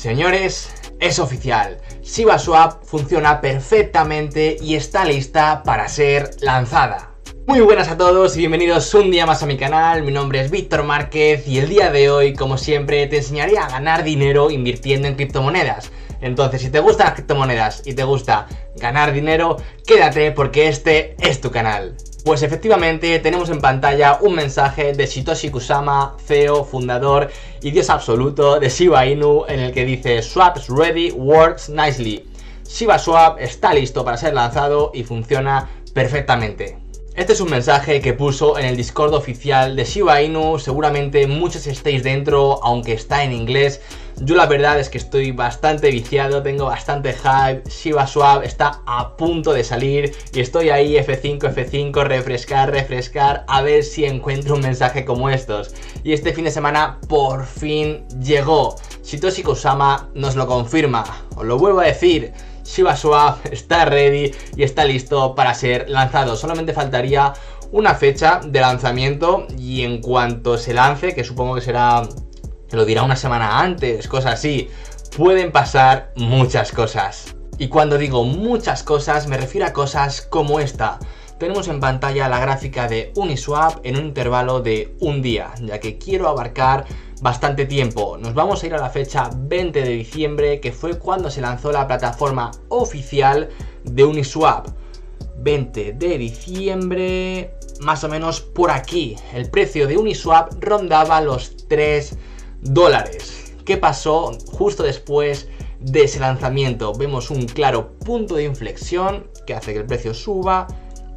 Señores, es oficial. Shiba Swap funciona perfectamente y está lista para ser lanzada. Muy buenas a todos y bienvenidos un día más a mi canal, mi nombre es Víctor Márquez y el día de hoy, como siempre, te enseñaré a ganar dinero invirtiendo en criptomonedas. Entonces, si te gustan las criptomonedas y te gusta ganar dinero, quédate porque este es tu canal. Pues efectivamente tenemos en pantalla un mensaje de Shitoshi Kusama, CEO, fundador y dios absoluto de Shiba Inu en el que dice Swaps ready, works nicely. Shiba Swap está listo para ser lanzado y funciona perfectamente. Este es un mensaje que puso en el Discord oficial de Shiba Inu, seguramente muchos estéis dentro, aunque está en inglés. Yo la verdad es que estoy bastante viciado, tengo bastante hype, Shiba Swap está a punto de salir y estoy ahí F5, F5, refrescar, refrescar, a ver si encuentro un mensaje como estos. Y este fin de semana por fin llegó. Shitoshi Kusama nos lo confirma, os lo vuelvo a decir. Shiba Swap está ready y está listo para ser lanzado. Solamente faltaría una fecha de lanzamiento y en cuanto se lance, que supongo que será, lo dirá una semana antes, cosas así, pueden pasar muchas cosas. Y cuando digo muchas cosas, me refiero a cosas como esta tenemos en pantalla la gráfica de Uniswap en un intervalo de un día, ya que quiero abarcar bastante tiempo. Nos vamos a ir a la fecha 20 de diciembre, que fue cuando se lanzó la plataforma oficial de Uniswap. 20 de diciembre, más o menos por aquí. El precio de Uniswap rondaba los 3 dólares. ¿Qué pasó justo después de ese lanzamiento? Vemos un claro punto de inflexión que hace que el precio suba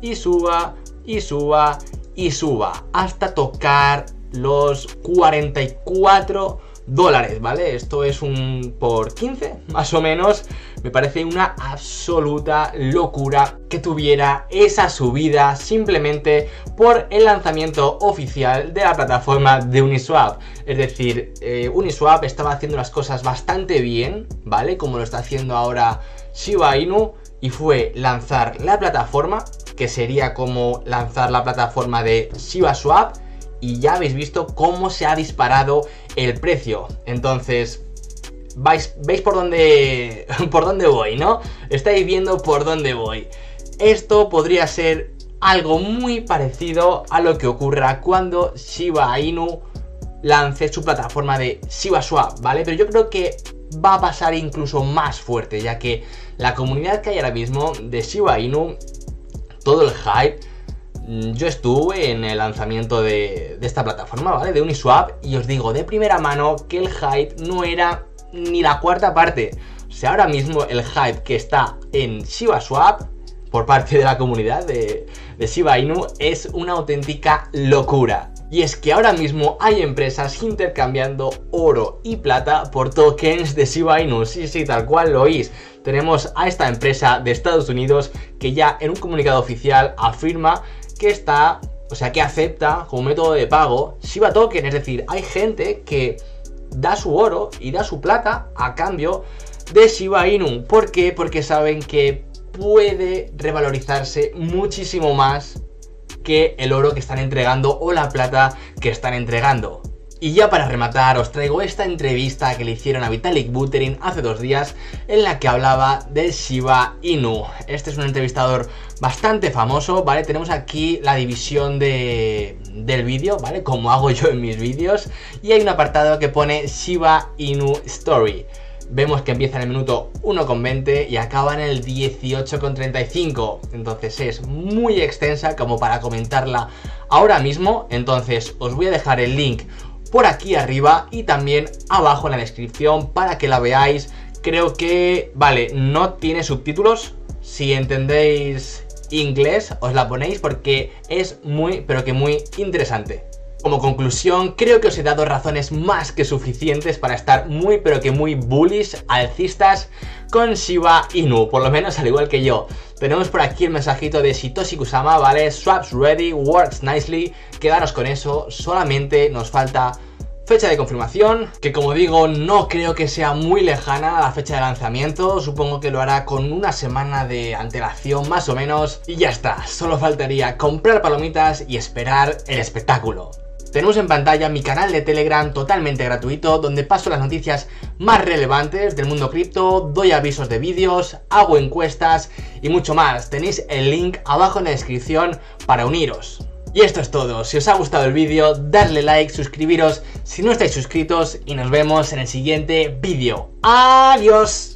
y suba y suba y suba hasta tocar los 44 dólares, ¿vale? Esto es un por 15, más o menos. Me parece una absoluta locura que tuviera esa subida simplemente por el lanzamiento oficial de la plataforma de Uniswap. Es decir, eh, Uniswap estaba haciendo las cosas bastante bien, ¿vale? Como lo está haciendo ahora Shiba Inu. Y fue lanzar la plataforma que sería como lanzar la plataforma de ShibaSwap y ya habéis visto cómo se ha disparado el precio. Entonces, ¿veis, veis por, dónde, por dónde voy, ¿no? Estáis viendo por dónde voy. Esto podría ser algo muy parecido a lo que ocurra cuando Shiba Inu lance su plataforma de ShibaSwap, ¿vale? Pero yo creo que va a pasar incluso más fuerte, ya que la comunidad que hay ahora mismo de Shiba Inu todo el hype. Mm, yo estuve en el lanzamiento de, esta plataforma, ¿vale? De Uniswap y os digo de primera mano que el hype no era ni la cuarta parte. O sea, ahora mismo el hype que está en ShibaSwap por parte de la comunidad de, de Shiba Inu es una auténtica locura. Y es que ahora mismo hay empresas intercambiando oro y plata por tokens de Shiba Inu. Sí, sí, tal cual lo oís. Tenemos a esta empresa de Estados Unidos que ya en un comunicado oficial afirma que está, o sea, que acepta como método de pago Shiba Token. Es decir, hay gente que da su oro y da su plata a cambio de Shiba Inu. ¿Por qué? Porque saben que puede revalorizarse muchísimo más que el oro que están entregando o la plata que están entregando. Y ya para rematar os traigo esta entrevista que le hicieron a Vitalik Buterin hace dos días en la que hablaba de Shiba Inu. Este es un entrevistador bastante famoso, ¿vale? Tenemos aquí la división de, del vídeo, ¿vale? Como hago yo en mis vídeos. Y hay un apartado que pone Shiba Inu Story. Vemos que empieza en el minuto 1,20 y acaba en el 18,35. Entonces es muy extensa como para comentarla ahora mismo. Entonces os voy a dejar el link por aquí arriba y también abajo en la descripción para que la veáis. Creo que, vale, no tiene subtítulos. Si entendéis inglés, os la ponéis porque es muy, pero que muy interesante. Como conclusión, creo que os he dado razones más que suficientes para estar muy pero que muy bullish, alcistas con Shiba Inu, por lo menos al igual que yo. Tenemos por aquí el mensajito de Shitoshi Kusama, ¿vale? Swaps ready, works nicely. Quedaros con eso, solamente nos falta Fecha de confirmación, que como digo no creo que sea muy lejana la fecha de lanzamiento, supongo que lo hará con una semana de antelación más o menos y ya está, solo faltaría comprar palomitas y esperar el espectáculo. Tenemos en pantalla mi canal de Telegram totalmente gratuito donde paso las noticias más relevantes del mundo cripto, doy avisos de vídeos, hago encuestas y mucho más. Tenéis el link abajo en la descripción para uniros. Y esto es todo, si os ha gustado el vídeo, darle like, suscribiros si no estáis suscritos y nos vemos en el siguiente vídeo. ¡Adiós!